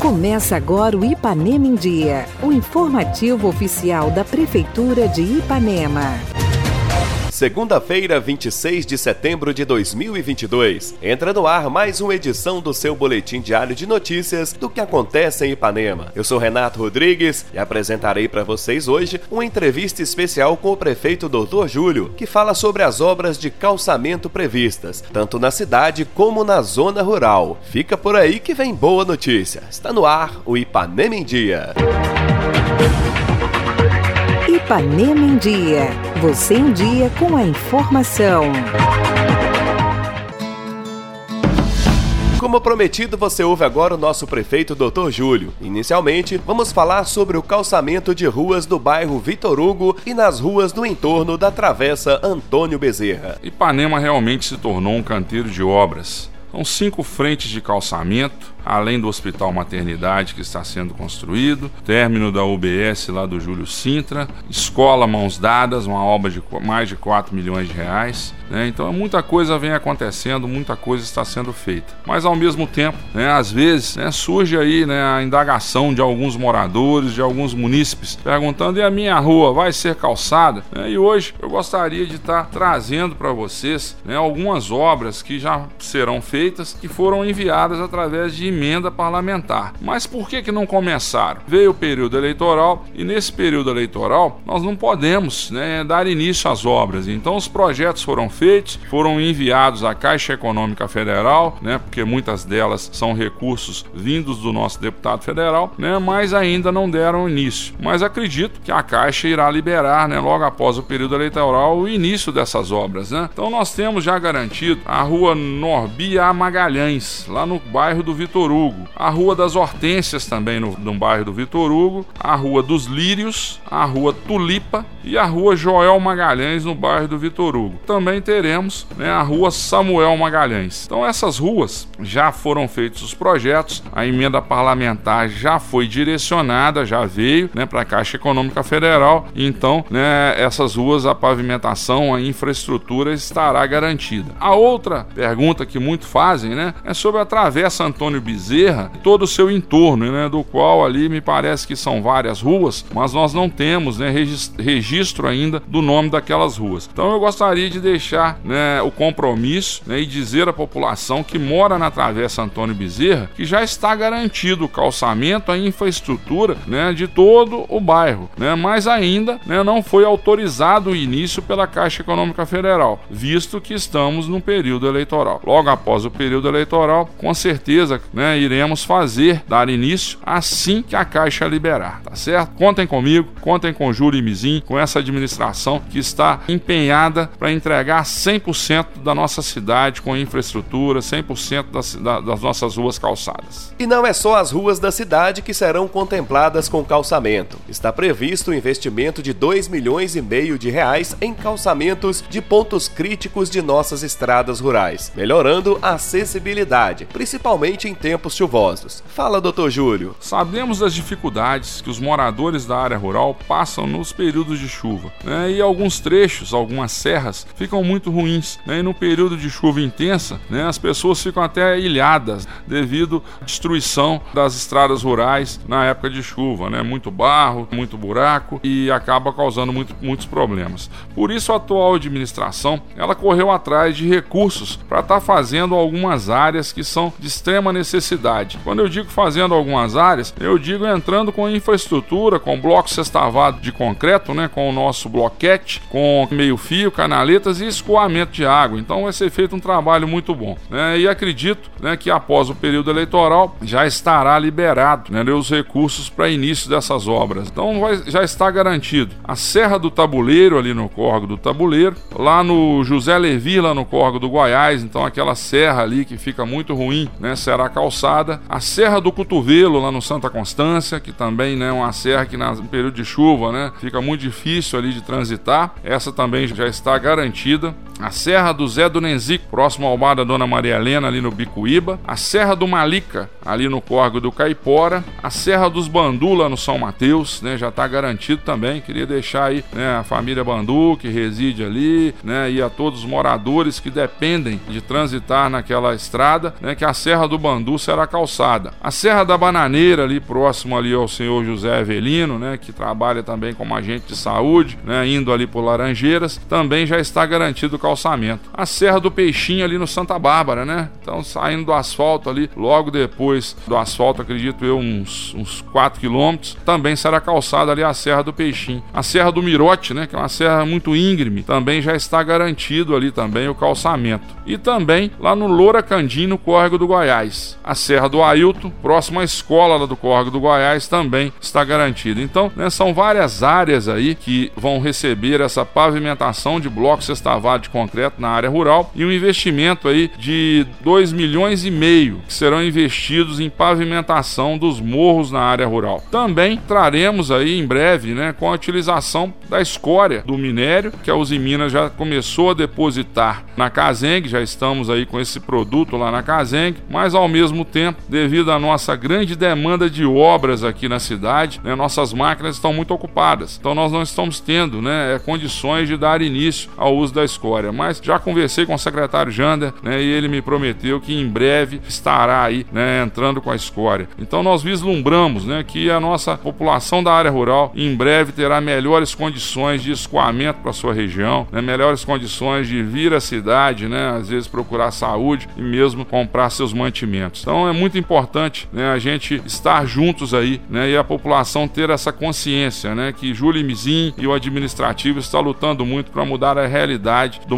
Começa agora o Ipanema em Dia, o informativo oficial da Prefeitura de Ipanema. Segunda-feira, 26 de setembro de 2022. Entra no ar mais uma edição do seu boletim diário de notícias do que acontece em Ipanema. Eu sou Renato Rodrigues e apresentarei para vocês hoje uma entrevista especial com o prefeito Dr. Júlio, que fala sobre as obras de calçamento previstas, tanto na cidade como na zona rural. Fica por aí que vem boa notícia. Está no ar o Ipanema em Dia. Ipanema em Dia. Você em dia com a informação. Como prometido, você ouve agora o nosso prefeito Dr. Júlio. Inicialmente, vamos falar sobre o calçamento de ruas do bairro Vitor Hugo e nas ruas do entorno da Travessa Antônio Bezerra. Ipanema realmente se tornou um canteiro de obras. São cinco frentes de calçamento, além do Hospital Maternidade que está sendo construído, término da UBS lá do Júlio Sintra, Escola Mãos Dadas, uma obra de mais de 4 milhões de reais. Né? Então muita coisa vem acontecendo, muita coisa está sendo feita. Mas ao mesmo tempo, né, às vezes né, surge aí né, a indagação de alguns moradores, de alguns munícipes, perguntando: e a minha rua vai ser calçada? Né? E hoje eu gostaria de estar trazendo para vocês né, algumas obras que já serão feitas, que foram enviadas através de emenda parlamentar. Mas por que, que não começaram? Veio o período eleitoral e nesse período eleitoral nós não podemos né, dar início às obras. Então os projetos foram feitos, foram enviados à Caixa Econômica Federal, né, porque muitas delas são recursos vindos do nosso deputado federal, né, mas ainda não deram início. Mas acredito que a Caixa irá liberar, né, logo após o período eleitoral, o início dessas obras. Né? Então nós temos já garantido a rua Norbia Magalhães, lá no bairro do Vitor Vitor Hugo, a Rua das Hortênsias também no, no bairro do Vitor Hugo, a Rua dos Lírios, a Rua Tulipa e a Rua Joel Magalhães no bairro do Vitor Hugo. Também teremos né, a Rua Samuel Magalhães. Então essas ruas já foram feitos os projetos, a emenda parlamentar já foi direcionada, já veio né, para a Caixa Econômica Federal. Então né, essas ruas, a pavimentação, a infraestrutura estará garantida. A outra pergunta que muito fazem né, é sobre a Travessa Antônio Bezerra Bezerra, todo o seu entorno, né, do qual ali me parece que são várias ruas, mas nós não temos né, registro ainda do nome daquelas ruas. Então eu gostaria de deixar né, o compromisso né, e dizer à população que mora na Travessa Antônio Bezerra que já está garantido o calçamento, a infraestrutura né, de todo o bairro, né, mas ainda né, não foi autorizado o início pela Caixa Econômica Federal, visto que estamos no período eleitoral. Logo após o período eleitoral, com certeza né, iremos fazer, dar início assim que a Caixa liberar, tá certo? Contem comigo, contem com Júlio e Mizim, com essa administração que está empenhada para entregar 100% da nossa cidade com infraestrutura, 100% das, das nossas ruas calçadas. E não é só as ruas da cidade que serão contempladas com calçamento. Está previsto o investimento de 2 milhões e meio de reais em calçamentos de pontos críticos de nossas estradas rurais, melhorando a acessibilidade, principalmente em tempos tempos chuvosos. Fala, doutor Júlio. Sabemos das dificuldades que os moradores da área rural passam nos períodos de chuva, né? E alguns trechos, algumas serras, ficam muito ruins, né? E no período de chuva intensa, né, as pessoas ficam até ilhadas devido à destruição das estradas rurais na época de chuva, né? Muito barro, muito buraco e acaba causando muito, muitos problemas. Por isso a atual administração, ela correu atrás de recursos para estar tá fazendo algumas áreas que são de extrema necessidade cidade. Quando eu digo fazendo algumas áreas, eu digo entrando com infraestrutura, com bloco sextavado de concreto, né, com o nosso bloquete, com meio-fio, canaletas e escoamento de água. Então vai ser feito um trabalho muito bom. Né, e acredito né, que após o período eleitoral já estará liberado né, os recursos para início dessas obras. Então vai, já está garantido a Serra do Tabuleiro, ali no Córrego do Tabuleiro, lá no José Levi, lá no Córrego do Goiás, então aquela serra ali que fica muito ruim, né, será calçada calçada, a Serra do Cotovelo, lá no Santa Constância, que também é uma serra que no período de chuva né, fica muito difícil ali de transitar. Essa também já está garantida. A Serra do Zé do Nenzico, próximo ao bar da Dona Maria Helena, ali no Bicuíba. A Serra do Malica, ali no Córrego do Caipora. A Serra dos Bandu, lá no São Mateus, né? Já está garantido também. Queria deixar aí né, a família Bandu, que reside ali, né? E a todos os moradores que dependem de transitar naquela estrada, né? Que a Serra do Bandu será calçada. A Serra da Bananeira, ali próximo ali ao senhor José Avelino, né? Que trabalha também como agente de saúde, né? Indo ali por Laranjeiras, também já está garantido o calçamento. A Serra do Peixinho ali no Santa Bárbara, né? Então saindo do asfalto ali, logo depois do asfalto, acredito eu, uns, uns 4 quilômetros, também será calçada ali a Serra do Peixinho. A Serra do Mirote, né? Que é uma serra muito íngreme, também já está garantido ali também o calçamento. E também lá no Loura Candim, no Córrego do Goiás. A Serra do Ailton, próximo à escola lá do Córrego do Goiás, também está garantida. Então, né, são várias áreas aí que vão receber essa pavimentação de blocos sextavados de concreto na área rural e um investimento aí de 2 milhões e meio que serão investidos em pavimentação dos morros na área rural. Também traremos aí em breve, né, com a utilização da escória do minério, que a Uzi Minas já começou a depositar na Caseng, já estamos aí com esse produto lá na Caseng, mas ao mesmo tempo, devido à nossa grande demanda de obras aqui na cidade, né, nossas máquinas estão muito ocupadas. Então nós não estamos tendo, né, condições de dar início ao uso da escória, mas já conversei com o secretário Jander, né, e ele me prometeu que em breve estará aí, né, entrando com a escória. Então nós vislumbramos, né, que a nossa população da área rural em breve terá melhores condições de escoamento para sua região, né, melhores condições de vir à cidade, né, às vezes procurar saúde e mesmo comprar seus mantimentos. Então é muito importante, né, a gente estar juntos aí, né, e a população ter essa consciência, né, que Júlio Mizim e o administrativo está lutando muito para mudar a realidade do